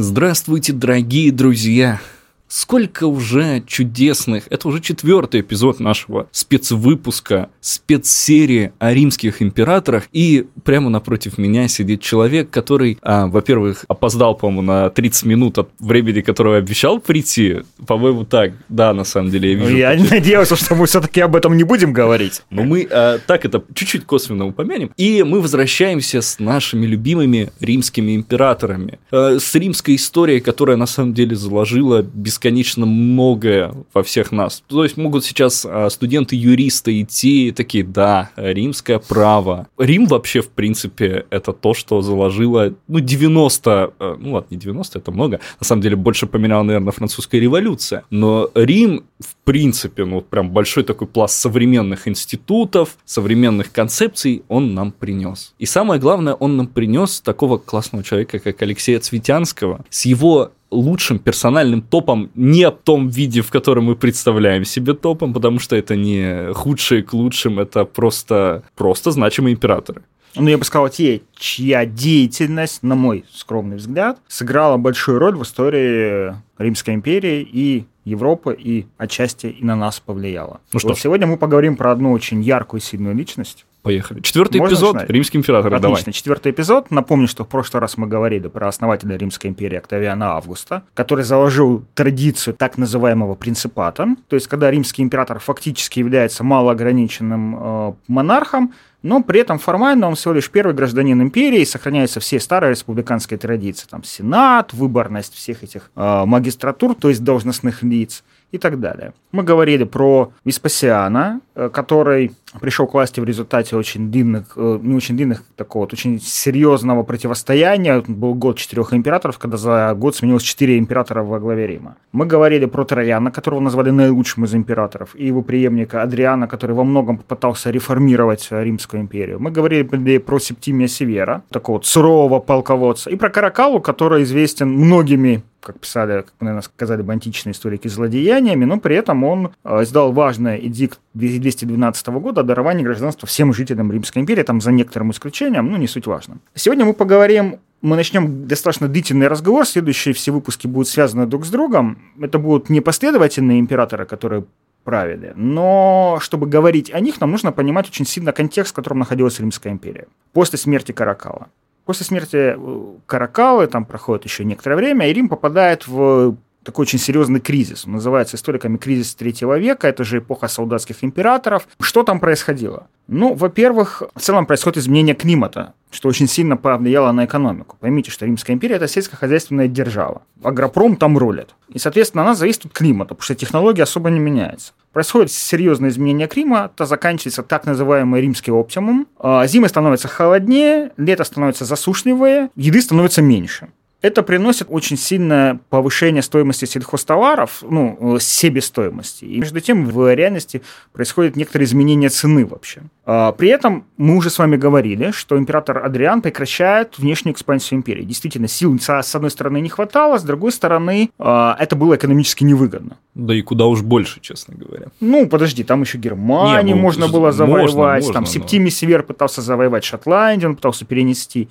Здравствуйте, дорогие друзья! Сколько уже чудесных, это уже четвертый эпизод нашего спецвыпуска, спецсерии о римских императорах, и прямо напротив меня сидит человек, который, а, во-первых, опоздал, по-моему, на 30 минут от времени, которого обещал прийти, по-моему, так, да, на самом деле, я вижу. Я не надеялся, что мы все-таки об этом не будем говорить. Но мы а, так это чуть-чуть косвенно упомянем, и мы возвращаемся с нашими любимыми римскими императорами, а, с римской историей, которая на самом деле заложила без бесконечно многое во всех нас. То есть могут сейчас а, студенты-юристы идти такие, да, римское право. Рим вообще, в принципе, это то, что заложило, ну, 90, э, ну ладно, не 90, это много, на самом деле больше поменяла, наверное, французская революция. Но Рим, в принципе, ну, прям большой такой пласт современных институтов, современных концепций он нам принес. И самое главное, он нам принес такого классного человека, как Алексея Цветянского, с его лучшим персональным топом не в том виде, в котором мы представляем себе топом, потому что это не худшие к лучшим, это просто, просто значимые императоры. Ну, я бы сказал, те, чья деятельность, на мой скромный взгляд, сыграла большую роль в истории Римской империи и Европы, и отчасти и на нас повлияла. Ну что вот сегодня мы поговорим про одну очень яркую и сильную личность, Поехали. Четвертый Можно эпизод начинать? Римский император. Отлично. Давай. Четвертый эпизод. Напомню, что в прошлый раз мы говорили про основателя Римской империи Октавиана Августа, который заложил традицию так называемого принципата. То есть, когда римский император фактически является малоограниченным э, монархом, но при этом формально он всего лишь первый гражданин империи, сохраняются все старые республиканские традиции, там сенат, выборность всех этих э, магистратур, то есть должностных лиц и так далее. Мы говорили про Веспасиана, э, который пришел к власти в результате очень длинных, э, не очень длинных, такого вот очень серьезного противостояния. Был год четырех императоров, когда за год сменилось четыре императора во главе Рима. Мы говорили про Трояна, которого назвали наилучшим из императоров, и его преемника Адриана, который во многом попытался реформировать Римскую империю. Мы говорили про Септимия Севера, такого вот сурового полководца, и про Каракалу, который известен многими как писали, как, наверное, сказали бы античные историки, злодеяниями, но при этом он э, издал важный эдикт 212 года о даровании гражданства всем жителям Римской империи, там за некоторым исключением, ну, не суть важно. Сегодня мы поговорим мы начнем достаточно длительный разговор. Следующие все выпуски будут связаны друг с другом. Это будут не последовательные императоры, которые правили. Но чтобы говорить о них, нам нужно понимать очень сильно контекст, в котором находилась Римская империя. После смерти Каракала. После смерти э, Каракалы, там проходит еще некоторое время, и Рим попадает в такой очень серьезный кризис. Он называется историками кризис третьего века. Это же эпоха солдатских императоров. Что там происходило? Ну, во-первых, в целом происходит изменение климата, что очень сильно повлияло на экономику. Поймите, что Римская империя – это сельскохозяйственная держава. Агропром там рулит. И, соответственно, она зависит от климата, потому что технология особо не меняется. Происходит серьезное изменение климата, заканчивается так называемый римский оптимум. А, зимы становятся холоднее, лето становится засушливее, еды становится меньше это приносит очень сильное повышение стоимости сельхозтоваров, ну, э, себестоимости. И между тем в реальности происходит некоторые изменения цены вообще. А, при этом мы уже с вами говорили, что император Адриан прекращает внешнюю экспансию империи. Действительно, сил с одной стороны не хватало, с другой стороны а, это было экономически невыгодно. Да и куда уж больше, честно говоря. Ну, подожди, там еще Германию не, ну, можно было завоевать, можно, можно, там Септимий Север пытался завоевать Шотландию, он пытался перенести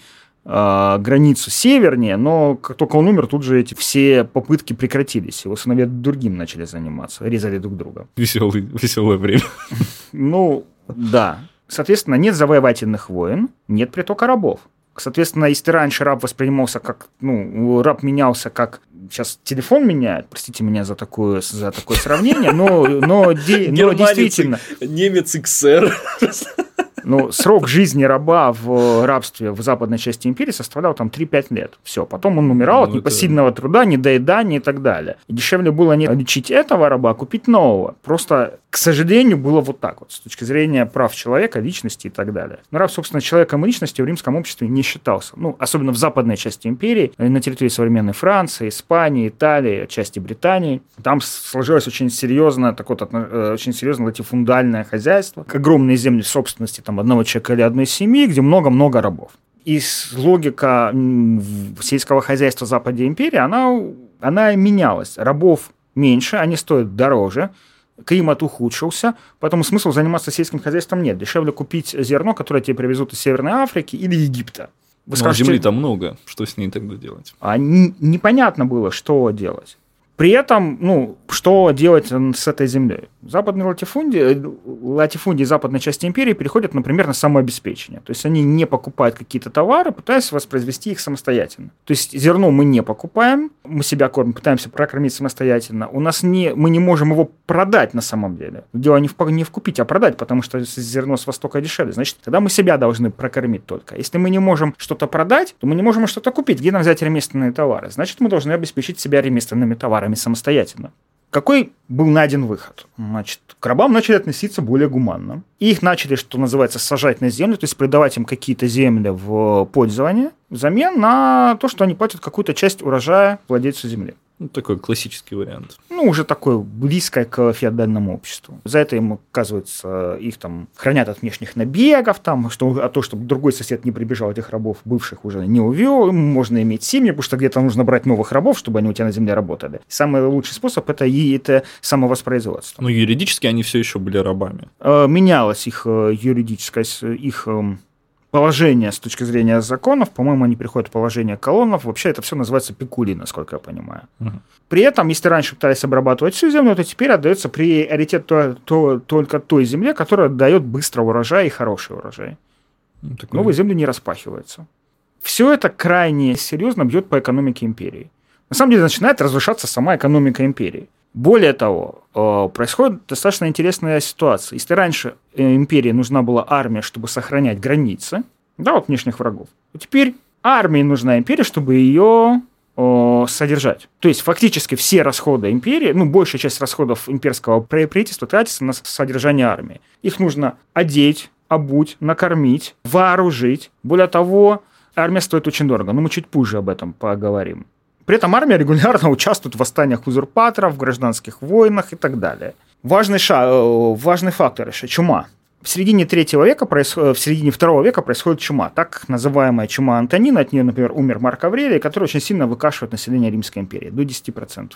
э, границу севернее, но как только он умер, тут же эти все попытки прекратились. Его сыновья другим начали заниматься, резали друг друга. Веселый, веселое время. Ну, да. Соответственно, нет завоевательных войн, нет притока рабов. Соответственно, если раньше раб воспринимался как, ну, раб менялся как сейчас телефон меняет, простите меня за такое, за такое сравнение, но, но, де, но действительно... Немец XR. Ну, срок жизни раба в рабстве в западной части империи составлял там 3-5 лет. Все. Потом он умирал ну, от непосильного это... труда, недоедания и так далее. И дешевле было не лечить этого раба, а купить нового. Просто, к сожалению, было вот так вот, с точки зрения прав человека, личности и так далее. Но раб, собственно, человеком и личностью в римском обществе не считался. Ну, особенно в западной части империи, на территории современной Франции, Испании, Италии, части Британии. Там сложилось очень серьезно, такое вот, э, очень серьезное латифундальное хозяйство, огромные земли собственности там одного человека или одной семьи, где много-много рабов. И логика сельского хозяйства Западе империи, она, она менялась. Рабов меньше, они стоят дороже, климат ухудшился, поэтому смысла заниматься сельским хозяйством нет. Дешевле купить зерно, которое тебе привезут из Северной Африки или Египта. Вы Но скажете, земли там много, что с ней тогда делать? А непонятно было, что делать. При этом, ну, что делать с этой землей? Западные латифундии, латифундии западной части империи переходят, например, на самообеспечение. То есть они не покупают какие-то товары, пытаясь воспроизвести их самостоятельно. То есть зерно мы не покупаем, мы себя кормим, пытаемся прокормить самостоятельно. У нас не, мы не можем его продать на самом деле. Дело не в, не в купить, а продать, потому что зерно с Востока дешевле. Значит, тогда мы себя должны прокормить только. Если мы не можем что-то продать, то мы не можем что-то купить. Где нам взять ремесленные товары? Значит, мы должны обеспечить себя ремесленными товарами рабами самостоятельно. Какой был найден выход? Значит, к рабам начали относиться более гуманно. И их начали, что называется, сажать на землю, то есть придавать им какие-то земли в пользование взамен на то, что они платят какую-то часть урожая владельцу земли. Ну, такой классический вариант. Ну, уже такой близкое к феодальному обществу. За это им, оказывается, их там хранят от внешних набегов, там, что, а то, чтобы другой сосед не прибежал, этих рабов бывших уже не увел. Можно иметь семьи, потому что где-то нужно брать новых рабов, чтобы они у тебя на земле работали. Самый лучший способ это и это самовоспроизводство. Но юридически они все еще были рабами. Э, менялась их э, юридическая, их эм, положение с точки зрения законов, по-моему, они приходят в положение колоннов. Вообще это все называется пекули, насколько я понимаю. Угу. При этом, если раньше пытались обрабатывать всю землю, то теперь отдается приоритет то, то, только той земле, которая дает быстро урожай и хороший урожай. Ну, такой... Новые земли не распахиваются. Все это крайне серьезно бьет по экономике империи. На самом деле начинает разрушаться сама экономика империи. Более того, э, происходит достаточно интересная ситуация. Если раньше э, империи нужна была армия, чтобы сохранять границы, да, от внешних врагов, то теперь армии нужна империя, чтобы ее содержать. То есть фактически все расходы империи, ну, большая часть расходов имперского правительства тратится на содержание армии. Их нужно одеть, обуть, накормить, вооружить. Более того, армия стоит очень дорого, но мы чуть позже об этом поговорим. При этом армия регулярно участвует в восстаниях узурпаторов, в гражданских войнах и так далее. Важный, ша... Э, важный фактор еще – чума. В середине третьего века, происходит, в середине второго века происходит чума, так называемая чума Антонина, от нее, например, умер Марк Аврелий, который очень сильно выкашивает население Римской империи, до 10%.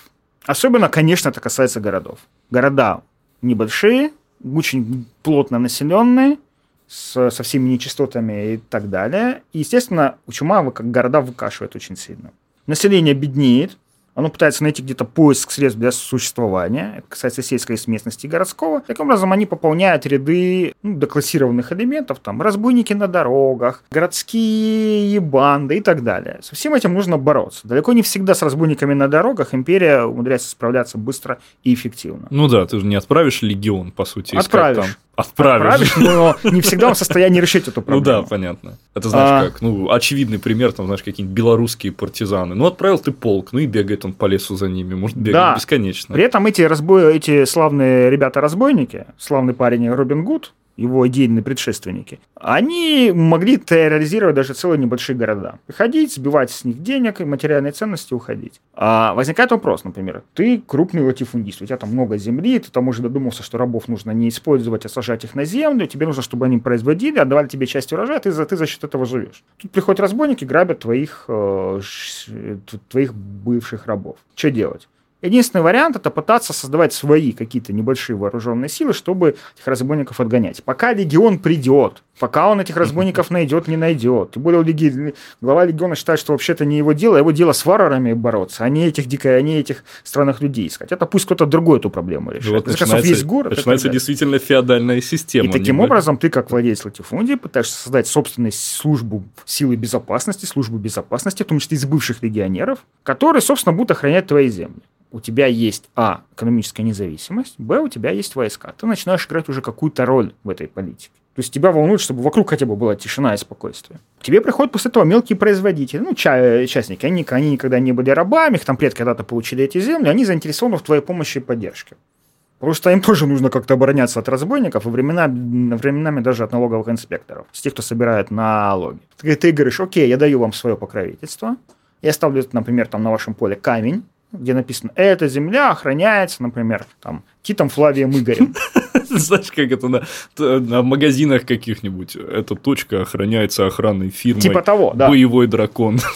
Особенно, конечно, это касается городов. Города небольшие, очень плотно населенные, с, со всеми нечистотами и так далее. И, естественно, чума как города выкашивает очень сильно население беднеет, оно пытается найти где-то поиск средств для существования. Это касается сельской местности и городского. Таким образом, они пополняют ряды ну, деклассированных элементов, там, разбойники на дорогах, городские банды и так далее. Со всем этим нужно бороться. Далеко не всегда с разбойниками на дорогах империя умудряется справляться быстро и эффективно. Ну да, ты же не отправишь легион, по сути, Отправишь. Там Отправишь. Отправишь, но не всегда он в состоянии решить эту проблему. Ну да, понятно. Это знаешь а... как, ну, очевидный пример, там, знаешь, какие-нибудь белорусские партизаны. Ну, отправил ты полк, ну и бегает он по лесу за ними, может бегать да. бесконечно. При этом эти, разбой... эти славные ребята-разбойники, славный парень Робин Гуд, его идейные предшественники, они могли терроризировать даже целые небольшие города. Приходить, сбивать с них денег и материальные ценности, уходить. А возникает вопрос, например, ты крупный латифундист, у тебя там много земли, ты там уже додумался, что рабов нужно не использовать, а сажать их на землю, тебе нужно, чтобы они производили, отдавали тебе часть урожая, ты за, ты за счет этого живешь. Тут приходят разбойники, грабят твоих, э, твоих бывших рабов. Что делать? Единственный вариант это пытаться создавать свои какие-то небольшие вооруженные силы, чтобы этих разбойников отгонять. Пока легион придет, пока он этих разбойников найдет, не найдет. Тем более леги... глава легиона считает, что вообще-то не его дело, его дело с варварами бороться, а не этих дико, а не этих странных людей искать. Это пусть кто-то другой эту проблему решит. Вот начинается, весь город. Начинается действительно феодальная система. И таким образом ты, как владелец латифундии, пытаешься создать собственную службу силы безопасности, службу безопасности, в том числе из бывших легионеров, которые, собственно, будут охранять твои земли у тебя есть, а, экономическая независимость, б, у тебя есть войска. Ты начинаешь играть уже какую-то роль в этой политике. То есть тебя волнует, чтобы вокруг хотя бы была тишина и спокойствие. К тебе приходят после этого мелкие производители, ну, ча- частники. Они, они никогда не были рабами, их там предки когда-то получили эти земли, они заинтересованы в твоей помощи и поддержке. Что им тоже нужно как-то обороняться от разбойников и времена, временами даже от налоговых инспекторов, с тех, кто собирает налоги. Ты, ты говоришь, окей, я даю вам свое покровительство, я ставлю, например, там на вашем поле камень, где написано «Эта земля охраняется, например, там, Титом Флавием Игорем». Знаешь, как это на, на магазинах каких-нибудь. Эта точка охраняется охранной фирмой. Типа того, да. Боевой дракон.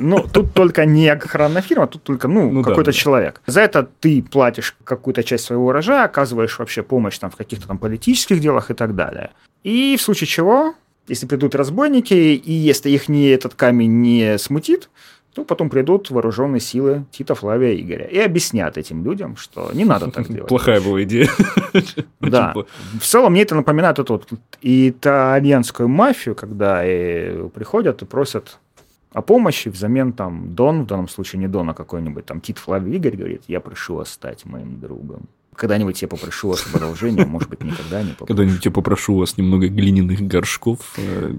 Ну, тут только не охранная фирма, тут только, ну, ну какой-то да, человек. За это ты платишь какую-то часть своего урожая, оказываешь вообще помощь там в каких-то там политических делах и так далее. И в случае чего Если придут разбойники, и если их не, этот камень не смутит, то потом придут вооруженные силы Тита, Флавия, Игоря и объяснят этим людям, что не надо так делать. Плохая была идея. Да. В целом мне это напоминает эту итальянскую мафию, когда приходят и просят о помощи, взамен там Дон, в данном случае не Дон, а какой-нибудь там Тит Флавий Игорь говорит, я прошу вас стать моим другом. Когда-нибудь я попрошу вас продолжения, может быть, никогда не попрошу. Когда-нибудь я попрошу у вас немного глиняных горшков. Э,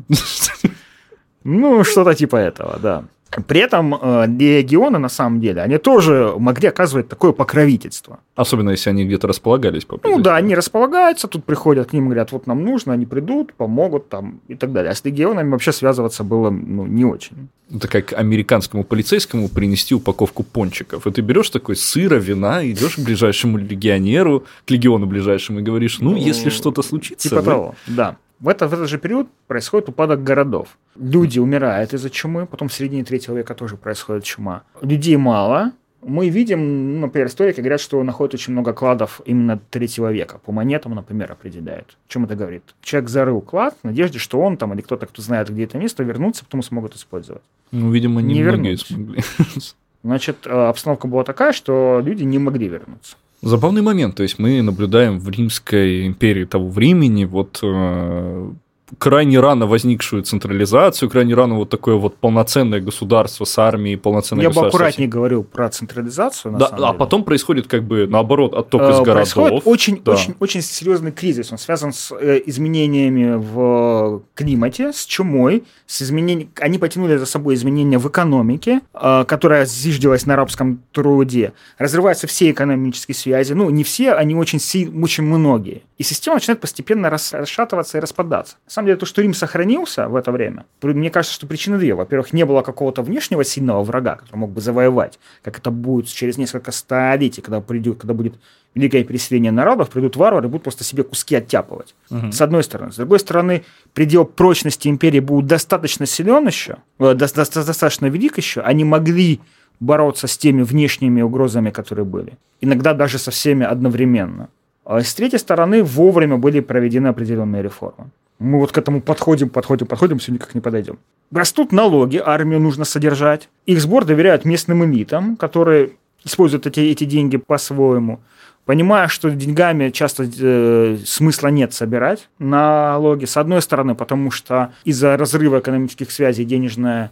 ну, что-то типа этого, да. При этом э, легионы, на самом деле, они тоже могли оказывать такое покровительство. Особенно, если они где-то располагались. Ну да, они располагаются, тут приходят к ним, говорят, вот нам нужно, они придут, помогут там и так далее. А с легионами вообще связываться было ну, не очень. Это как американскому полицейскому принести упаковку пончиков. И ты берешь такой сыра, вина, идешь к ближайшему легионеру, к легиону ближайшему и говоришь, ну, ну если что-то случится... Типа вы... того, да. В, это, в этот же период происходит упадок городов. Люди умирают из-за чумы, потом в середине третьего века тоже происходит чума. Людей мало. Мы видим, ну, например, историки говорят, что находят очень много кладов именно третьего века. По монетам, например, определяют. О чем это говорит? Человек зарыл клад в надежде, что он там или кто-то, кто знает, где это место, вернутся, потом смогут использовать. Ну, видимо, не, не многие смогли. Значит, э, обстановка была такая, что люди не могли вернуться. Забавный момент, то есть мы наблюдаем в Римской империи того времени вот э, крайне рано возникшую централизацию, крайне рано вот такое вот полноценное государство с армией, полноценное Я бы аккуратнее говорил про централизацию. да, а потом происходит как бы наоборот отток из э, городов. Происходит очень, да. очень, очень серьезный кризис. Он связан с э, изменениями в климате, с чумой, с изменением. Они потянули за собой изменения в экономике, э, которая зиждилась на арабском труде. Разрываются все экономические связи. Ну, не все, они очень, очень многие. И система начинает постепенно расшатываться и распадаться самом деле, то, что Рим сохранился в это время, мне кажется, что причины две. Во-первых, не было какого-то внешнего сильного врага, который мог бы завоевать, как это будет через несколько столетий, когда, придет, когда будет великое переселение народов, придут варвары и будут просто себе куски оттяпывать. Угу. С одной стороны. С другой стороны, предел прочности империи был достаточно силен еще, э, достаточно велик еще, они могли бороться с теми внешними угрозами, которые были. Иногда даже со всеми одновременно. А с третьей стороны, вовремя были проведены определенные реформы. Мы вот к этому подходим, подходим, подходим, все никак не подойдем. Растут налоги, армию нужно содержать. Их сбор доверяют местным элитам, которые используют эти, эти деньги по-своему. Понимая, что деньгами часто э, смысла нет собирать налоги, с одной стороны, потому что из-за разрыва экономических связей денежная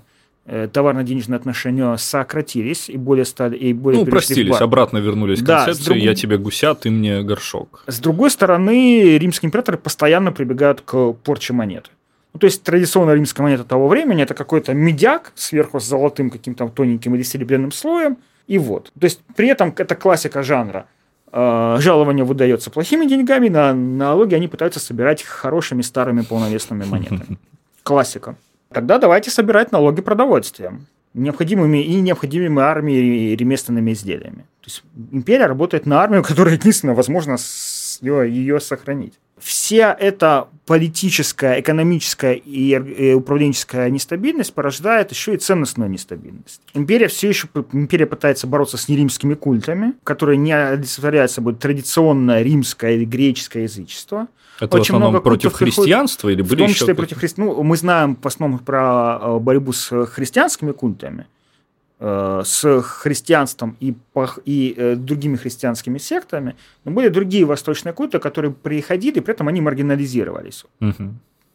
товарно-денежные отношения сократились и более стали и более ну простились, обратно вернулись к да, концепции друг... я тебе гуся, ты мне горшок. С другой стороны, римские императоры постоянно прибегают к порче монеты. Ну, то есть традиционная римская монета того времени это какой-то медяк сверху с золотым каким-то тоненьким или серебряным слоем и вот. То есть при этом это классика жанра. Э, жалование выдается плохими деньгами, на налоги они пытаются собирать хорошими старыми полновесными монетами. Классика. Тогда давайте собирать налоги продовольствием необходимыми и необходимыми армией и ремесленными изделиями. То есть империя работает на армию, которая единственное возможно ее, сохранить. Вся эта политическая, экономическая и управленческая нестабильность порождает еще и ценностную нестабильность. Империя все еще империя пытается бороться с неримскими культами, которые не олицетворяют собой традиционное римское или греческое язычество. Это Очень в основном много против христианства или были В том числе против христианства. Ну, мы знаем в основном про э, борьбу с христианскими культами, э, с христианством и, и э, другими христианскими сектами, но были другие восточные культы, которые приходили, при этом они маргинализировались. Угу.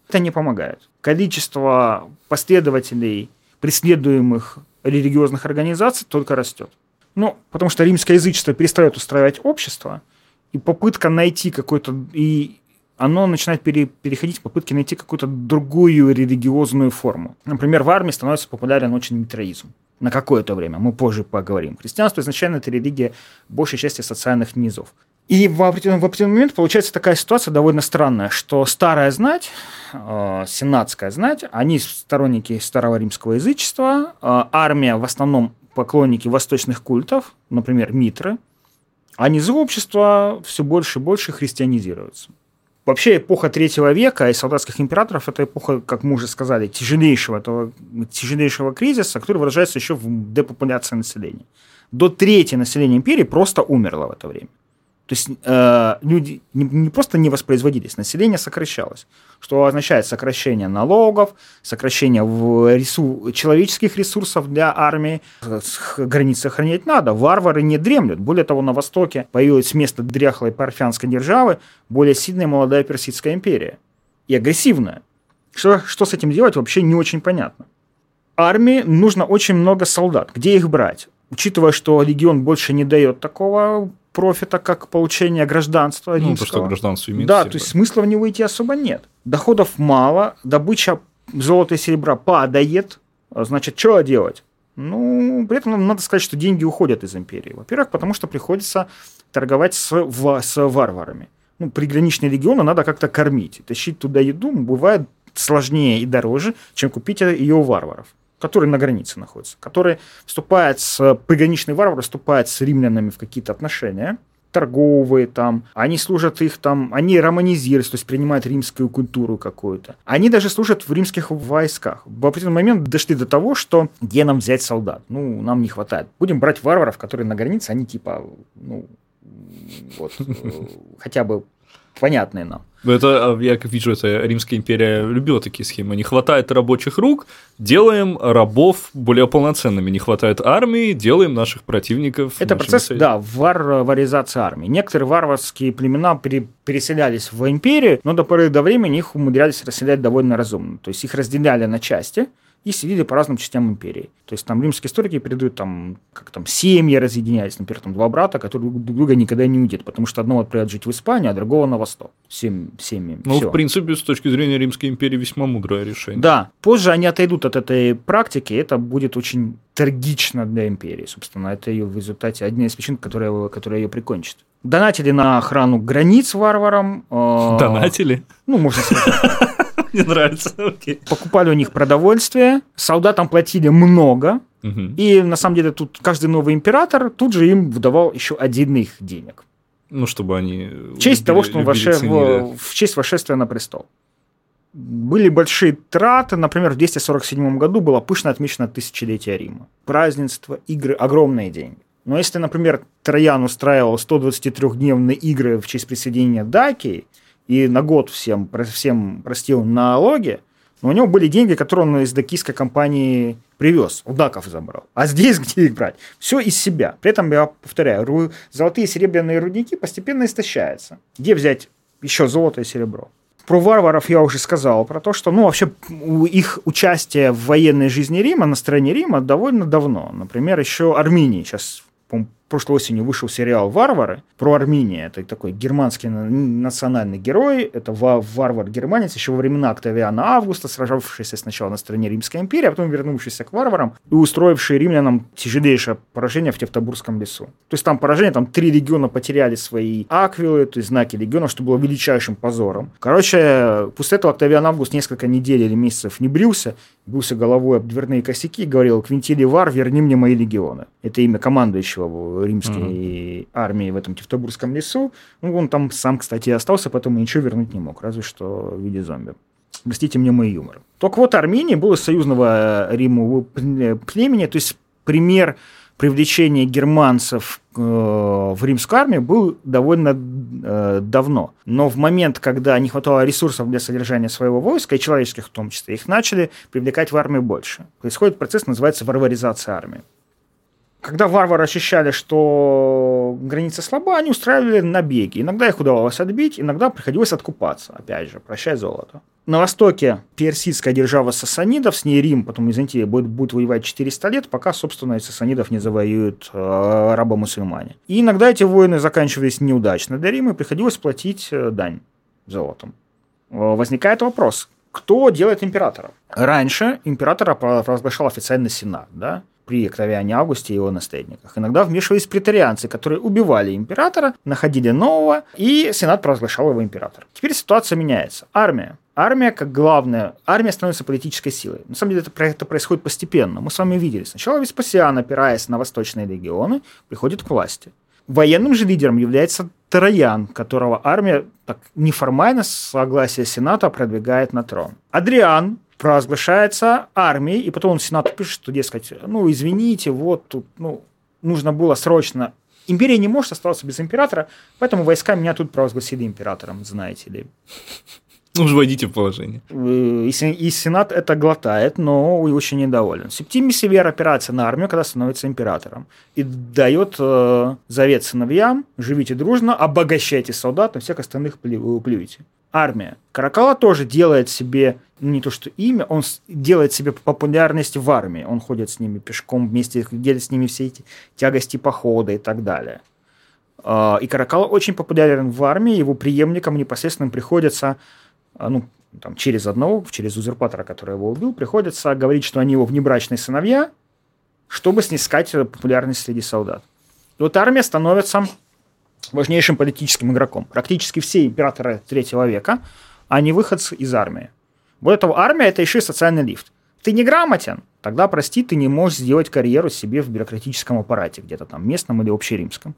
Это не помогает. Количество последователей преследуемых религиозных организаций только растет. Ну, потому что римское язычество перестает устраивать общество, и попытка найти какой-то и оно начинает пере, переходить в попытки найти какую-то другую религиозную форму. Например, в армии становится популярен очень митроизм. На какое-то время, мы позже поговорим. Христианство изначально это религия большей части социальных низов. И в определенный, в определенный момент получается такая ситуация довольно странная, что старая знать, э, сенатская знать, они сторонники старого римского язычества, э, армия в основном поклонники восточных культов, например, Митры, а низы общества все больше и больше христианизируются. Вообще эпоха третьего века и солдатских императоров – это эпоха, как мы уже сказали, тяжелейшего, этого, тяжелейшего кризиса, который выражается еще в депопуляции населения. До трети населения империи просто умерло в это время. То есть э, люди не, не просто не воспроизводились, население сокращалось, что означает сокращение налогов, сокращение в ресу, человеческих ресурсов для армии. Границы охранять надо, варвары не дремлют. Более того, на востоке появилось место дряхлой парфянской державы более сильная молодая персидская империя. И агрессивная. Что, что с этим делать, вообще не очень понятно. Армии нужно очень много солдат. Где их брать? Учитывая, что легион больше не дает такого профита, как получение гражданства римского. Ну, то, что гражданство имеет. Да, то есть смысла в него идти особо нет. Доходов мало, добыча золота и серебра падает. Значит, что делать? Ну, при этом надо сказать, что деньги уходят из империи. Во-первых, потому что приходится торговать с, в, с варварами. Ну, приграничные регионы надо как-то кормить. Тащить туда еду бывает сложнее и дороже, чем купить ее у варваров который на границе находится, который вступает с приграничный варвар вступает с римлянами в какие-то отношения, торговые там, они служат их там, они романизируются, то есть принимают римскую культуру какую-то. Они даже служат в римских войсках. В определенный момент дошли до того, что где нам взять солдат? Ну, нам не хватает. Будем брать варваров, которые на границе, они типа, ну, вот, хотя бы понятные нам. Это, а, я как вижу, это Римская империя любила такие схемы. Не хватает рабочих рук, делаем рабов более полноценными. Не хватает армии, делаем наших противников. Это процесс, союзе. да, варваризации армии. Некоторые варварские племена переселялись в империю, но до поры до времени их умудрялись расселять довольно разумно. То есть их разделяли на части, и селили по разным частям империи. То есть там римские историки передают, там, как там семьи разъединялись, например, там два брата, которые друг друга никогда не увидят, потому что одного отправят жить в Испанию, а другого на восток. Семь, семьи. Ну, Всё. в принципе, с точки зрения Римской империи весьма мудрое решение. Да. Позже они отойдут от этой практики, и это будет очень трагично для империи, собственно. Это ее в результате одна из причин, которая, которая ее прикончит. Донатили на охрану границ варварам. Э, Донатили? Ну, можно сказать. Мне нравится. Окей. Покупали у них продовольствие, солдатам платили много, и на самом деле тут каждый новый император тут же им выдавал еще отдельных денег. Ну, чтобы они... В честь любили, того, что он ваше... в... в честь восшествия на престол. Были большие траты. Например, в 247 году было пышно отмечено тысячелетие Рима. Празднества, игры, огромные деньги. Но если, например, Троян устраивал 123-дневные игры в честь присоединения Дакии, и на год всем, всем простил налоги, но у него были деньги, которые он из дакийской компании привез, у даков забрал. А здесь где их брать? Все из себя. При этом, я повторяю, золотые и серебряные рудники постепенно истощаются. Где взять еще золото и серебро? Про варваров я уже сказал, про то, что ну, вообще их участие в военной жизни Рима, на стороне Рима довольно давно. Например, еще Армении сейчас прошлой осенью вышел сериал «Варвары» про Армения. Это такой германский национальный герой. Это варвар-германец еще во времена Октавиана Августа, сражавшийся сначала на стороне Римской империи, а потом вернувшийся к варварам и устроивший римлянам тяжелейшее поражение в Тевтобурском лесу. То есть там поражение, там три легиона потеряли свои аквилы, то есть знаки легиона, что было величайшим позором. Короче, после этого Октавиан Август несколько недель или месяцев не брился, бился головой об дверные косяки и говорил «Квинтилий Вар, верни мне мои легионы». Это имя командующего римской mm-hmm. армии в этом Тевтобурском лесу. Ну, он там сам, кстати, остался, потом ничего вернуть не мог, разве что в виде зомби. Простите мне мой юмор. Только вот Армения была союзного Риму племени, то есть пример привлечения германцев э, в римскую армию был довольно э, давно. Но в момент, когда не хватало ресурсов для содержания своего войска, и человеческих в том числе, их начали привлекать в армию больше. Происходит процесс, называется варваризация армии. Когда варвары ощущали, что граница слаба, они устраивали набеги. Иногда их удавалось отбить, иногда приходилось откупаться. Опять же, прощай золото. На востоке персидская держава сасанидов, с ней Рим, потом Византия, будет, будет воевать 400 лет, пока, собственно, сасанидов не завоюют э, арабо-мусульмане. И иногда эти войны заканчивались неудачно для Рима, и приходилось платить э, дань золотом. Э, возникает вопрос, кто делает императора? Раньше императора провозглашал официально Сенат, да? При Октавиане Августе и его наследниках. Иногда вмешивались претарианцы, которые убивали императора, находили нового, и Сенат провозглашал его императором. Теперь ситуация меняется. Армия. Армия как главная, армия становится политической силой. На самом деле это, это происходит постепенно. Мы с вами видели. Сначала Веспасиан, опираясь на восточные легионы, приходит к власти. Военным же лидером является Троян, которого армия так неформально с согласия Сената продвигает на трон. Адриан провозглашается армией, и потом он Сенату пишет, что, дескать, ну, извините, вот тут, ну, нужно было срочно Империя не может оставаться без императора, поэтому войска меня тут провозгласили императором, знаете ли. Ну, уже войдите в положение. Э, и, Сенат это глотает, но очень недоволен. Септимий Север опирается на армию, когда становится императором. И дает э, завет сыновьям, живите дружно, обогащайте солдат, на всех остальных плюете. Армия. Каракала тоже делает себе не то что имя, он делает себе популярность в армии. Он ходит с ними пешком вместе, делит с ними все эти тягости похода и так далее. Э, и Каракала очень популярен в армии, его преемникам непосредственно приходится а, ну, там, через одного, через узурпатора, который его убил, приходится говорить, что они его внебрачные сыновья, чтобы снискать популярность среди солдат. И вот армия становится важнейшим политическим игроком. Практически все императоры третьего века, они выходцы из армии. Вот этого армия – это еще и социальный лифт. Ты не грамотен, тогда, прости, ты не можешь сделать карьеру себе в бюрократическом аппарате, где-то там местном или общеримском.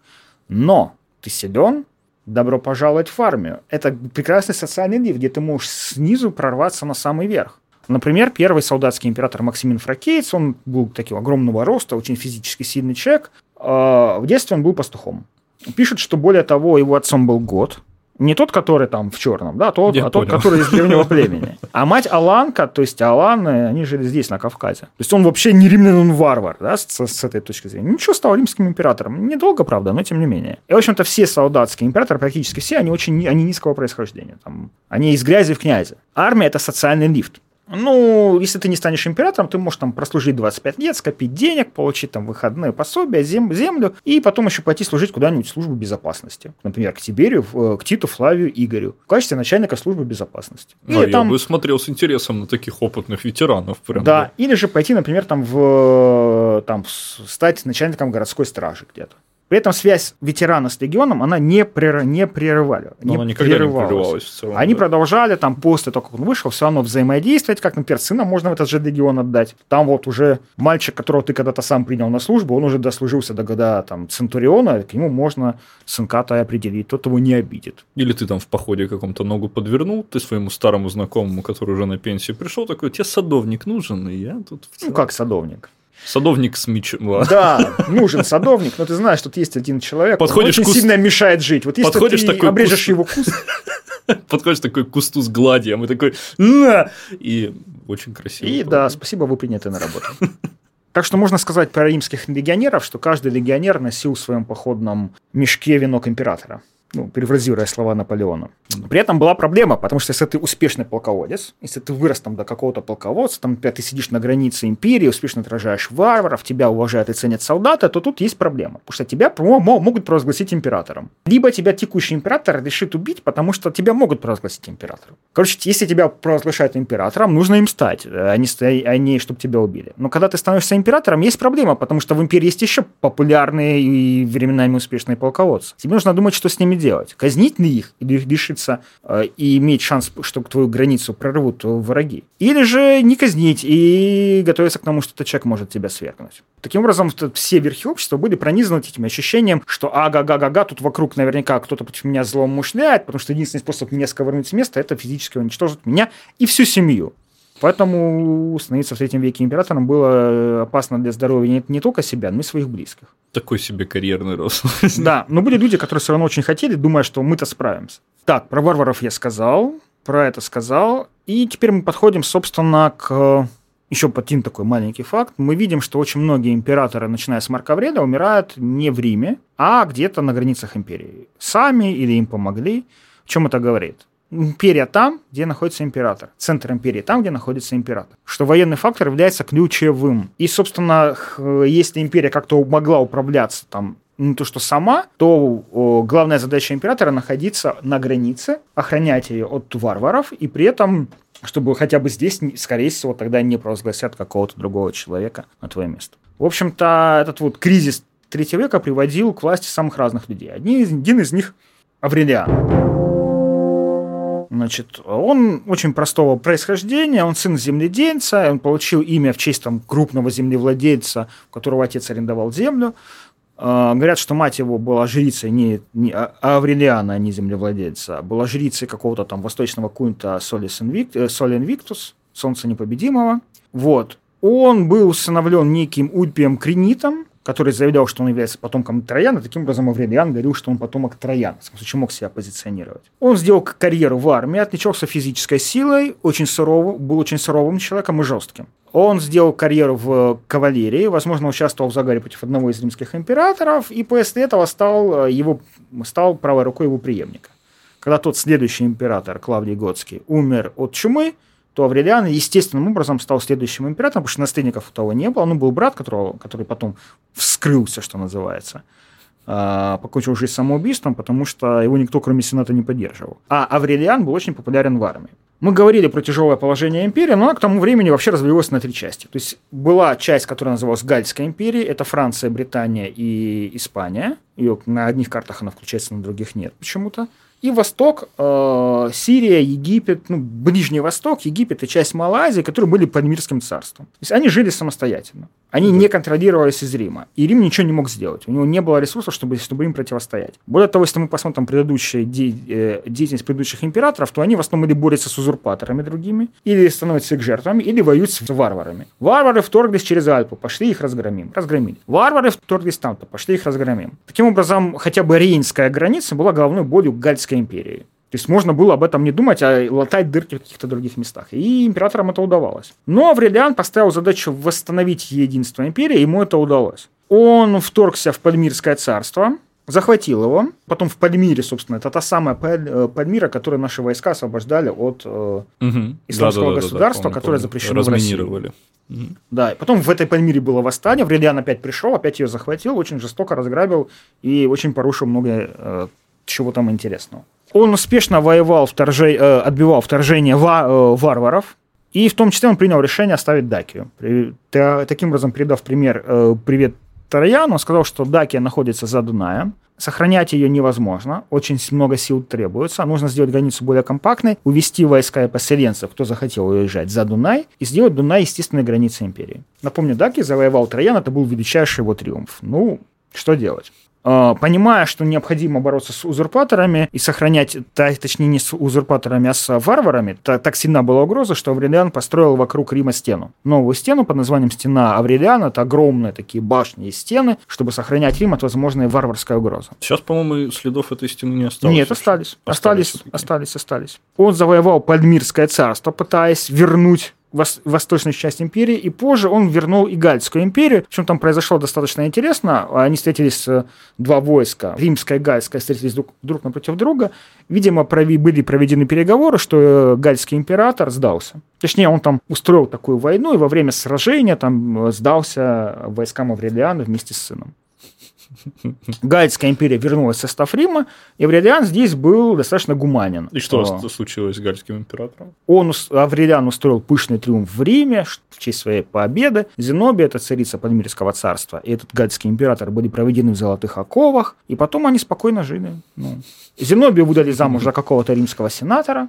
Но ты силен, добро пожаловать в армию. Это прекрасный социальный лифт, где ты можешь снизу прорваться на самый верх. Например, первый солдатский император Максимин Фракеец, он был таким огромного роста, очень физически сильный человек. А, в детстве он был пастухом. Пишет, что более того, его отцом был год, не тот, который там в черном, да, а тот, а тот, который из древнего племени. А мать Аланка, то есть Аланы, они жили здесь, на Кавказе. То есть он вообще не римлян, он варвар, да, с, с этой точки зрения. Ничего, стал римским императором. Недолго, правда, но тем не менее. И, в общем-то, все солдатские императоры, практически все, они очень они низкого происхождения. Там, они из грязи в князи. Армия – это социальный лифт. Ну, если ты не станешь императором, ты можешь там прослужить 25 лет, скопить денег, получить там выходные пособия, зем, землю, и потом еще пойти служить куда-нибудь в службу безопасности. Например, к Тиберию, э, к Титу, Флавию, Игорю. В качестве начальника службы безопасности. Или а там... я бы смотрел с интересом на таких опытных ветеранов. Прям, да. да, или же пойти, например, там, в, там, стать начальником городской стражи где-то. При этом связь ветерана с легионом, она не, прер... не прерывали. Но не она никогда прерывалась. не прерывалась. В целом, Они да. продолжали там после того, как он вышел, все равно взаимодействовать, как, например, сына можно в этот же легион отдать. Там вот уже мальчик, которого ты когда-то сам принял на службу, он уже дослужился до года там Центуриона, к нему можно сынка-то определить, тот его не обидит. Или ты там в походе каком-то ногу подвернул, ты своему старому знакомому, который уже на пенсию пришел, такой, тебе садовник нужен, и я тут... Ну, как садовник? Садовник с мечом. Да, нужен садовник, но ты знаешь, тут есть один человек, Подходишь он очень куст... сильно мешает жить. Вот если Подходишь ты такой обрежешь куст... его куст... Подходишь такой к кусту с гладием и такой на! И очень красиво. И да, спасибо, вы приняты на работу. Так что можно сказать про римских легионеров, что каждый легионер носил в своем походном мешке венок императора ну, перефразируя слова Наполеона. При этом была проблема, потому что если ты успешный полководец, если ты вырос там до какого-то полководца, там, ты сидишь на границе империи, успешно отражаешь варваров, тебя уважают и ценят солдаты, то тут есть проблема, потому что тебя могут провозгласить императором. Либо тебя текущий император решит убить, потому что тебя могут провозгласить императором. Короче, если тебя провозглашают императором, нужно им стать, а не, а не чтобы тебя убили. Но когда ты становишься императором, есть проблема, потому что в империи есть еще популярные и временами успешные полководцы. Тебе нужно думать, что с ними делать? Казнить ли их или лишиться э, и иметь шанс, что твою границу прорвут враги? Или же не казнить и готовиться к тому, что этот человек может тебя свергнуть? Таким образом, все верхи общества были пронизаны этим ощущением, что ага-га-га-га, тут вокруг наверняка кто-то против меня злоумышляет, потому что единственный способ меня сковырнуть с места – это физически уничтожить меня и всю семью. Поэтому становиться в третьем веке императором было э, опасно для здоровья не, не только себя, но и своих близких. Такой себе карьерный рост. Да, но были люди, которые все равно очень хотели, думая, что мы-то справимся. Так, про варваров я сказал, про это сказал. И теперь мы подходим, собственно, к еще один такой маленький факт. Мы видим, что очень многие императоры, начиная с Марка Вреда, умирают не в Риме, а где-то на границах империи. Сами или им помогли. О чем это говорит? Империя там, где находится император. Центр империи там, где находится император. Что военный фактор является ключевым. И, собственно, если империя как-то могла управляться там не то что сама, то о, главная задача императора находиться на границе, охранять ее от варваров, и при этом, чтобы хотя бы здесь, скорее всего, тогда не провозгласят какого-то другого человека на твое место. В общем-то, этот вот кризис третьего века приводил к власти самых разных людей. Один, один из них Аврелиан. Значит, он очень простого происхождения, он сын земледельца, он получил имя в честь там, крупного землевладельца, у которого отец арендовал землю. Uh, говорят, что мать его была жрицей не, не а Аврелиана, а не землевладельца, была жрицей какого-то там восточного культа Solis Invic, Invictus, Солнца Непобедимого. Вот. Он был усыновлен неким Ульпием Кринитом, который заявлял, что он является потомком Траяна, таким образом Аврелиан говорил, что он потомок Траяна, в смысле, мог себя позиционировать. Он сделал карьеру в армии, отличался физической силой, очень суровым, был очень суровым человеком и жестким. Он сделал карьеру в кавалерии, возможно, участвовал в загаре против одного из римских императоров, и после этого стал, его, стал правой рукой его преемника. Когда тот следующий император, Клавдий Готский, умер от чумы, то Аврелиан естественным образом стал следующим императором, потому что наследников у того не было. Ну, был брат, которого, который потом вскрылся, что называется, а, покончил жизнь самоубийством, потому что его никто, кроме Сената, не поддерживал. А Аврелиан был очень популярен в армии. Мы говорили про тяжелое положение империи, но она к тому времени вообще развалилась на три части. То есть была часть, которая называлась Гальская империя, это Франция, Британия и Испания. Ее на одних картах она включается, на других нет почему-то. И Восток, э, Сирия, Египет, ну, Ближний Восток, Египет и часть Малайзии, которые были под мирским царством. То есть они жили самостоятельно. Они да. не контролировались из Рима. И Рим ничего не мог сделать. У него не было ресурсов, чтобы, чтобы им противостоять. Более того, если мы посмотрим предыдущие де, э, деятельность предыдущих императоров, то они в основном или борются с узурпаторами другими, или становятся их жертвами, или воюют с варварами. Варвары вторглись через Альпу, пошли их разгромим. Разгромили. Варвары вторглись там-то, пошли их разгромим. Таким образом, хотя бы рейнская граница была головной болью гальской Российской империи. То есть можно было об этом не думать, а латать дырки в каких-то других местах. И императорам это удавалось. Но Аврелиан поставил задачу восстановить единство империи, ему это удалось. Он вторгся в Пальмирское царство, захватил его. Потом в Пальмире, собственно, это та самая э, Пальмира, которую наши войска освобождали от э, угу. исламского да, да, государства, да, которое запрещено в России. Да, и потом в этой Пальмире было восстание, Аврелиан опять пришел, опять ее захватил, очень жестоко разграбил и очень порушил много э, чего там интересного. Он успешно воевал, вторже... Э, отбивал вторжение ва... Э, варваров, и в том числе он принял решение оставить Дакию. Таким образом, передав пример, э, привет Трояну, он сказал, что Дакия находится за Дунаем, Сохранять ее невозможно, очень много сил требуется. Нужно сделать границу более компактной, увести войска и поселенцев, кто захотел уезжать, за Дунай, и сделать Дунай естественной границей империи. Напомню, Даки завоевал Троян, это был величайший его триумф. Ну, что делать? А, понимая, что необходимо бороться с узурпаторами и сохранять, точнее, не с узурпаторами, а с варварами, так сильна была угроза, что Аврелиан построил вокруг Рима стену. Новую стену под названием Стена Аврелиана. Это огромные такие башни и стены, чтобы сохранять Рим от возможной варварской угрозы. Сейчас, по-моему, следов этой стены не осталось. Нет, остались. Остались, остались, остались, остались. Он завоевал Пальмирское царство, пытаясь вернуть вос- восточную часть империи, и позже он вернул и Гальскую империю. Причем там произошло достаточно интересно. Они встретились, э, два войска, римская и гальская, встретились друг, друг напротив друга. Видимо, прови- были проведены переговоры, что э, гальский император сдался. Точнее, он там устроил такую войну, и во время сражения там э, сдался войскам Аврелиана вместе с сыном. Гальская империя вернулась в состав Рима, и Аврелиан здесь был достаточно гуманен. И что а, случилось с гальским императором? Он, Аврелиан устроил пышный триумф в Риме в честь своей победы. Зенобия, это царица Пальмирского царства, и этот гальский император были проведены в золотых оковах, и потом они спокойно жили. Ну. Зенобию выдали замуж за какого-то римского сенатора.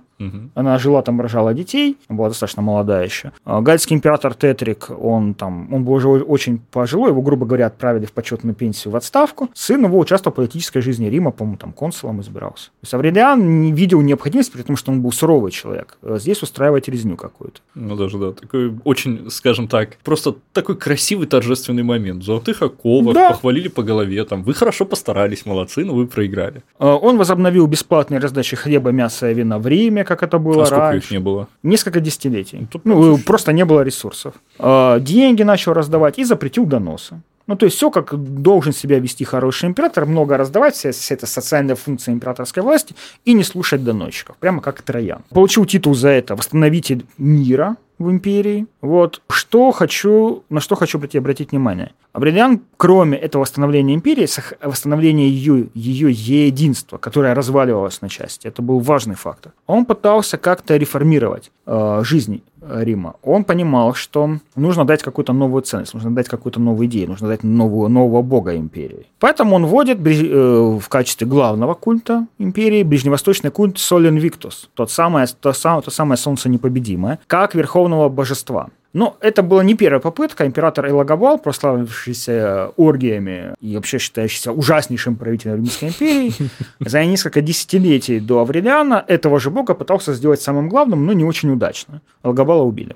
Она жила там, рожала детей, была достаточно молодая еще. А гальский император Тетрик, он там, он был уже очень пожилой, его, грубо говоря, отправили в почетную пенсию в отставку, отставку. Сын его участвовал в политической жизни Рима, по-моему, там консулом избирался. То есть Аврелиан не видел необходимости, при том, что он был суровый человек, э, здесь устраивать резню какую-то. Ну, даже, да, такой очень, скажем так, просто такой красивый торжественный момент. Золотых оковах, да. похвалили по голове, там, вы хорошо постарались, молодцы, но вы проиграли. Э, он возобновил бесплатные раздачи хлеба, мяса и вина в Риме, как это было а сколько их не было? Несколько десятилетий. Ну, ну просто не было ресурсов. Э, деньги начал раздавать и запретил доносы. Ну, то есть все, как должен себя вести хороший император, много раздавать, вся, вся эта социальная функция императорской власти и не слушать доносчиков, прямо как Троян. Получил титул за это восстановитель мира, в империи. Вот. Что хочу, на что хочу обратить, обратить внимание. Аврелиан, кроме этого восстановления империи, восстановления ее, ее единства, которое разваливалось на части, это был важный фактор. Он пытался как-то реформировать э, жизнь Рима. Он понимал, что нужно дать какую-то новую ценность, нужно дать какую-то новую идею, нужно дать новую, нового бога империи. Поэтому он вводит э, в качестве главного культа империи ближневосточный культ Солен Виктус, тот самое, то, самое, то самое солнце непобедимое, как верховного божества. Но это была не первая попытка. Император Элагабал, прославившийся оргиями и вообще считающийся ужаснейшим правителем Римской империи, за несколько десятилетий до Аврелиана этого же бога пытался сделать самым главным, но не очень удачно. Элагабала убили.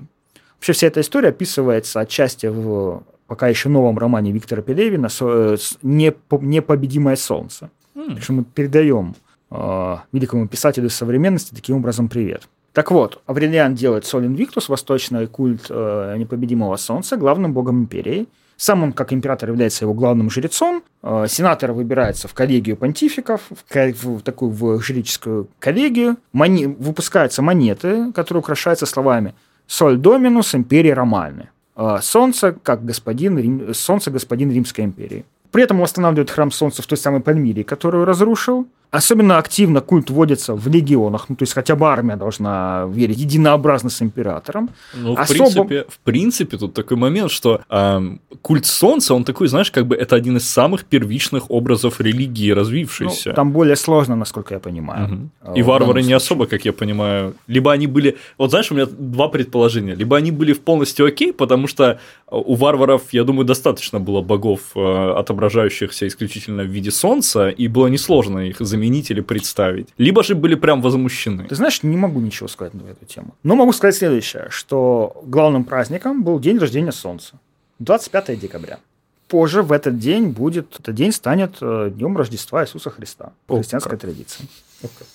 Вообще вся эта история описывается отчасти в пока еще новом романе Виктора Пелевина э, «Непобедимое солнце». Mm. Так что мы передаем э, великому писателю современности таким образом привет. Так вот, Аврелиан делает Соль Инвиктус, восточный культ э, непобедимого солнца, главным богом империи. Сам он, как император, является его главным жрецом. Э, сенатор выбирается в коллегию понтификов, в, в такую в жреческую коллегию. Мони, выпускаются монеты, которые украшаются словами «Соль Доминус империи Ромальны». Э, солнце, как господин, Рим, солнце господин Римской империи. При этом восстанавливает храм Солнца в той самой Пальмире, которую разрушил. Особенно активно культ вводится в легионах, ну, то есть хотя бы армия должна верить единообразно с императором. Ну, в, Особо... принципе, в принципе, тут такой момент, что э, культ Солнца, он такой, знаешь, как бы это один из самых первичных образов религии развившейся. Ну, там более сложно, насколько я понимаю. Угу. И варвары не особо, как я понимаю. Либо они были... Вот знаешь, у меня два предположения. Либо они были в полностью окей, потому что у варваров, я думаю, достаточно было богов, э, отображающихся исключительно в виде Солнца, и было несложно их заменить заменить или представить. Либо же были прям возмущены. Ты знаешь, не могу ничего сказать на эту тему. Но могу сказать следующее, что главным праздником был день рождения Солнца. 25 декабря. Позже в этот день будет, этот день станет э, днем Рождества Иисуса Христа по христианской как. традиции. Okay.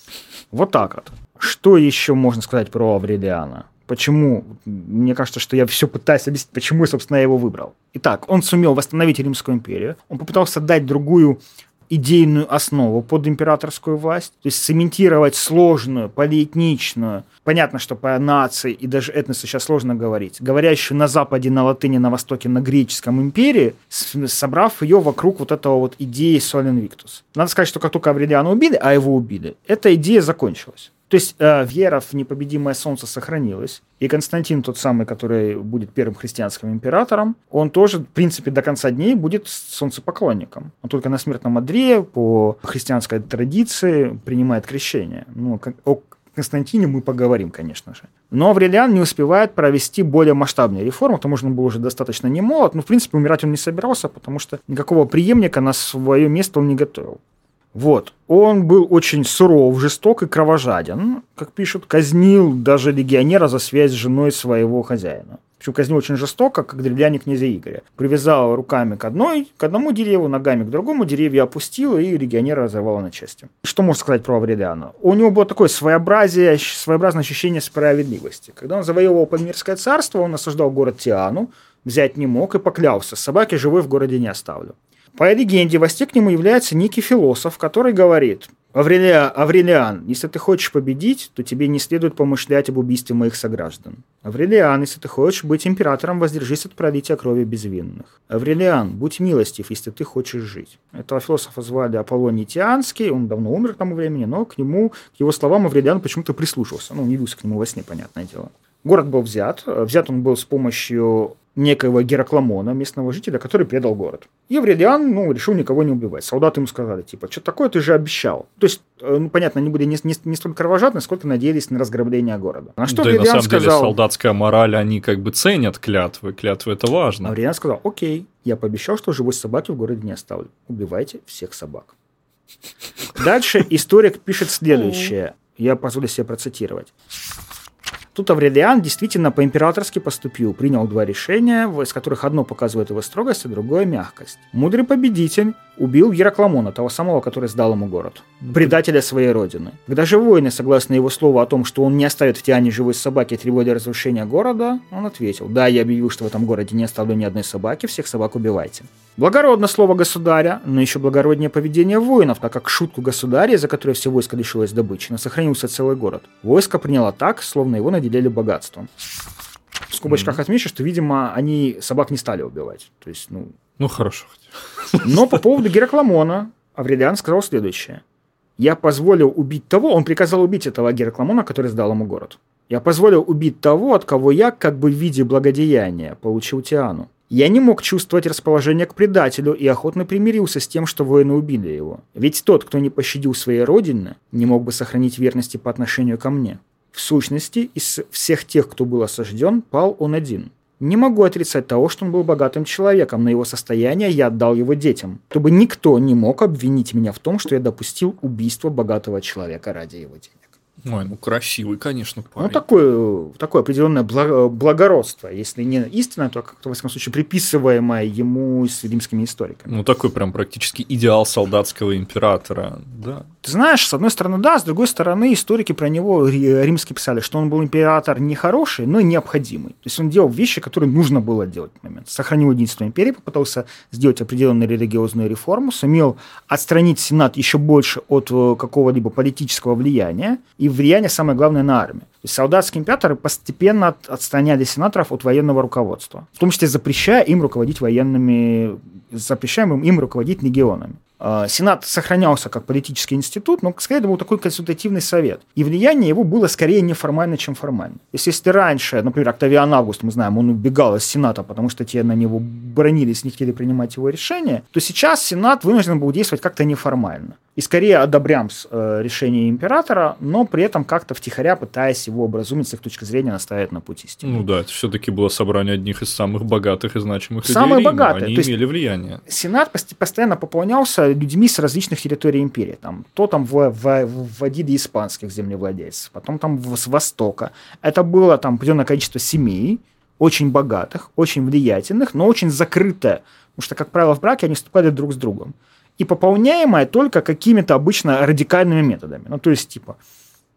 Вот так вот. Что еще можно сказать про Аврелиана? Почему? Мне кажется, что я все пытаюсь объяснить, почему, собственно, я его выбрал. Итак, он сумел восстановить Римскую империю. Он попытался дать другую идейную основу под императорскую власть, то есть цементировать сложную, полиэтничную, понятно, что по нации и даже этносу сейчас сложно говорить, говорящую на Западе, на латыни, на Востоке, на греческом империи, собрав ее вокруг вот этого вот идеи Солен Виктус. Надо сказать, что как только Аврелиана убили, а его убили, эта идея закончилась. То есть э, вера в непобедимое солнце сохранилась. И Константин, тот самый, который будет первым христианским императором, он тоже, в принципе, до конца дней будет солнцепоклонником. Он только на смертном одре по христианской традиции принимает крещение. Ну, о Константине мы поговорим, конечно же. Но Аврелиан не успевает провести более масштабные реформы, потому что он был уже достаточно не молод, но, в принципе, умирать он не собирался, потому что никакого преемника на свое место он не готовил. Вот. Он был очень суров, жесток и кровожаден, как пишут, казнил даже легионера за связь с женой своего хозяина. Причем казнил очень жестоко, как древляне князя Игоря. Привязал руками к одной, к одному дереву, ногами к другому, деревья опустил и легионера разорвало на части. Что можно сказать про Аврелиана? У него было такое своеобразие, своеобразное ощущение справедливости. Когда он завоевывал Пальмирское царство, он осаждал город Тиану, взять не мог и поклялся, собаки живой в городе не оставлю. По легенде, во к нему является некий философ, который говорит, Аврелия, Аврелиан, если ты хочешь победить, то тебе не следует помышлять об убийстве моих сограждан. Аврелиан, если ты хочешь быть императором, воздержись от пролития крови безвинных. Аврелиан, будь милостив, если ты хочешь жить. Этого философа звали Аполлоний Тианский, он давно умер к тому времени, но к нему, к его словам Аврелиан почему-то прислушался. Ну, не к нему во сне, понятное дело. Город был взят. Взят он был с помощью некоего Геракламона, местного жителя, который предал город. И Аврелиан, ну, решил никого не убивать. Солдаты ему сказали, типа, что такое ты же обещал. То есть, э, ну, понятно, они были не, не, не столь кровожадны, сколько надеялись на разграбление города. На что да Аврелиан и на самом сказал, деле солдатская мораль, они как бы ценят клятвы. Клятвы это важно. Аврелиан сказал, окей, я пообещал, что живой собаки в городе не оставлю. Убивайте всех собак. Дальше историк пишет следующее. Я позволю себе процитировать. Тут Аврелиан действительно по-императорски поступил, принял два решения, из которых одно показывает его строгость, а другое мягкость. Мудрый победитель убил Геракламона, того самого, который сдал ему город, предателя своей родины. Когда же воины, согласно его слову о том, что он не оставит в Тиане живой собаки требуя разрушения города, он ответил, да, я объявил, что в этом городе не оставлю ни одной собаки, всех собак убивайте. Благородно слово государя, но еще благороднее поведение воинов, так как шутку государя, за которой все войско лишилось добычи, но сохранился целый город. Войско приняло так, словно его наделили богатством. В скобочках mm-hmm. отмечу, что, видимо, они собак не стали убивать. То есть, ну... Ну, хорошо. Но по поводу Геракламона Аврелиан сказал следующее. «Я позволил убить того...» Он приказал убить этого Геракламона, который сдал ему город. «Я позволил убить того, от кого я, как бы в виде благодеяния, получил Тиану. Я не мог чувствовать расположение к предателю и охотно примирился с тем, что воины убили его. Ведь тот, кто не пощадил своей родины, не мог бы сохранить верности по отношению ко мне. В сущности, из всех тех, кто был осажден, пал он один. Не могу отрицать того, что он был богатым человеком, но его состояние я отдал его детям, чтобы никто не мог обвинить меня в том, что я допустил убийство богатого человека ради его денег. Ой, ну красивый, конечно, парень. Ну, такое, такое определенное благо- благородство, если не истина, то как-то, во всяком случае, приписываемое ему с римскими историками. Ну, такой прям практически идеал солдатского императора, да. Ты знаешь, с одной стороны, да, с другой стороны, историки про него римские писали, что он был император не хороший, но необходимый. То есть он делал вещи, которые нужно было делать в момент. Сохранил единство империи, попытался сделать определенную религиозную реформу, сумел отстранить Сенат еще больше от э, какого-либо политического влияния, и влияние, самое главное, на армию. То есть солдатские императоры постепенно отстраняли сенаторов от военного руководства, в том числе запрещая им руководить военными, запрещая им руководить легионами. А, Сенат сохранялся как политический институт, но скорее это был такой консультативный совет. И влияние его было скорее неформально, чем формально. Если, если раньше, например, Октавиан Август, мы знаем, он убегал из Сената, потому что те на него бронились, не хотели принимать его решения, то сейчас Сенат вынужден был действовать как-то неформально и скорее одобрям э, решение императора, но при этом как-то втихаря пытаясь его образумить с их точки зрения наставить на путь истины. Ну да, это все-таки было собрание одних из самых богатых и значимых Самые людей богатые. Они То есть имели влияние. Сенат постоянно пополнялся людьми с различных территорий империи. Там, то там в, в, вводили испанских землевладельцев, потом там с востока. Это было там определенное количество семей, очень богатых, очень влиятельных, но очень закрытое. Потому что, как правило, в браке они вступали друг с другом и пополняемая только какими-то обычно радикальными методами. Ну, то есть, типа,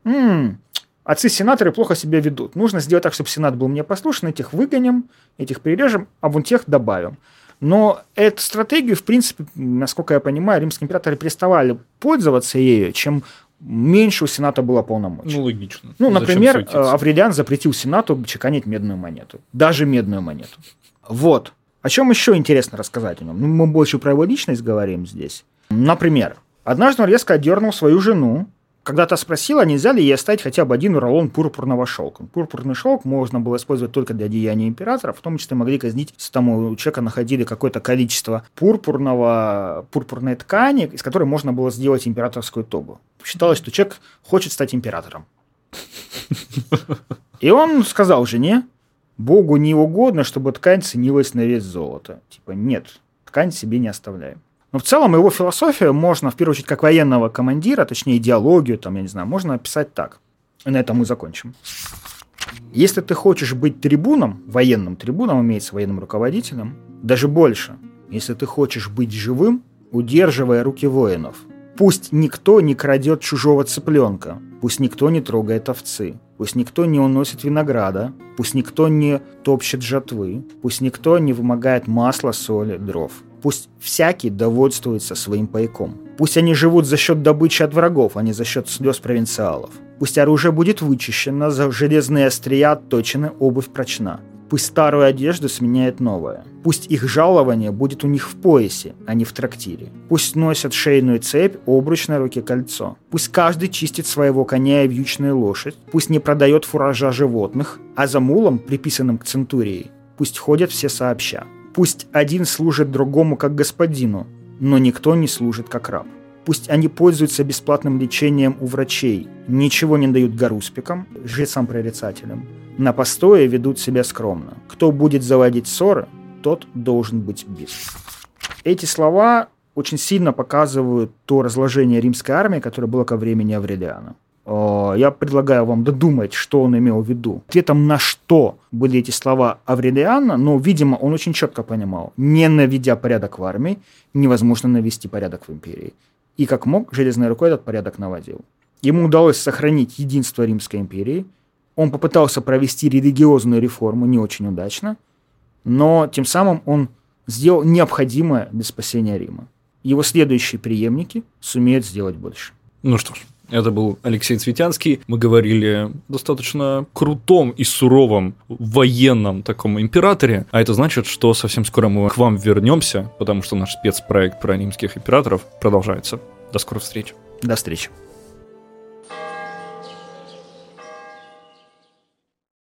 м-м, отцы-сенаторы плохо себя ведут. Нужно сделать так, чтобы сенат был мне послушен, этих выгоним, этих перережем, а вон тех добавим. Но эту стратегию, в принципе, насколько я понимаю, римские императоры переставали пользоваться ею, чем меньше у Сената было полномочий. Ну, логично. Ну, например, Аврелиан запретил Сенату чеканить медную монету. Даже медную монету. Вот. О чем еще интересно рассказать о нем? Ну, мы больше про его личность говорим здесь. Например, однажды он резко отдернул свою жену, когда та спросила, нельзя ли ей оставить хотя бы один рулон пурпурного шелка. Пурпурный шелк можно было использовать только для одеяния императора, в том числе могли казнить, если там у человека находили какое-то количество пурпурного, пурпурной ткани, из которой можно было сделать императорскую тобу. Считалось, что человек хочет стать императором. И он сказал жене, Богу не угодно, чтобы ткань ценилась на вес золота. Типа, нет, ткань себе не оставляем. Но в целом его философию можно, в первую очередь, как военного командира, точнее, идеологию, там, я не знаю, можно описать так. И на этом мы закончим. Если ты хочешь быть трибуном, военным трибуном, имеется военным руководителем, даже больше, если ты хочешь быть живым, удерживая руки воинов. Пусть никто не крадет чужого цыпленка, пусть никто не трогает овцы, Пусть никто не уносит винограда, пусть никто не топчет жатвы, пусть никто не вымогает масла, соли, дров. Пусть всякий довольствуется своим пайком. Пусть они живут за счет добычи от врагов, а не за счет слез провинциалов. Пусть оружие будет вычищено, за железные острия отточены, обувь прочна. Пусть старую одежду сменяет новая. Пусть их жалование будет у них в поясе, а не в трактире. Пусть носят шейную цепь, обруч на руке кольцо. Пусть каждый чистит своего коня и вьючную лошадь. Пусть не продает фуража животных, а за мулом, приписанным к центурии, пусть ходят все сообща. Пусть один служит другому как господину, но никто не служит как раб. Пусть они пользуются бесплатным лечением у врачей, ничего не дают гаруспикам, жрецам-прорицателям, на постое ведут себя скромно. Кто будет заводить ссоры, тот должен быть бит. Эти слова очень сильно показывают то разложение римской армии, которое было ко времени Аврелиана. Я предлагаю вам додумать, что он имел в виду. Ответом на что были эти слова Аврелиана, но, видимо, он очень четко понимал, не наведя порядок в армии, невозможно навести порядок в империи. И как мог, железной рукой этот порядок наводил. Ему удалось сохранить единство Римской империи – он попытался провести религиозную реформу не очень удачно, но тем самым он сделал необходимое для спасения Рима. Его следующие преемники сумеют сделать больше. Ну что ж, это был Алексей Цветянский. Мы говорили достаточно крутом и суровом военном таком императоре. А это значит, что совсем скоро мы к вам вернемся, потому что наш спецпроект про римских императоров продолжается. До скорых встреч. До встречи.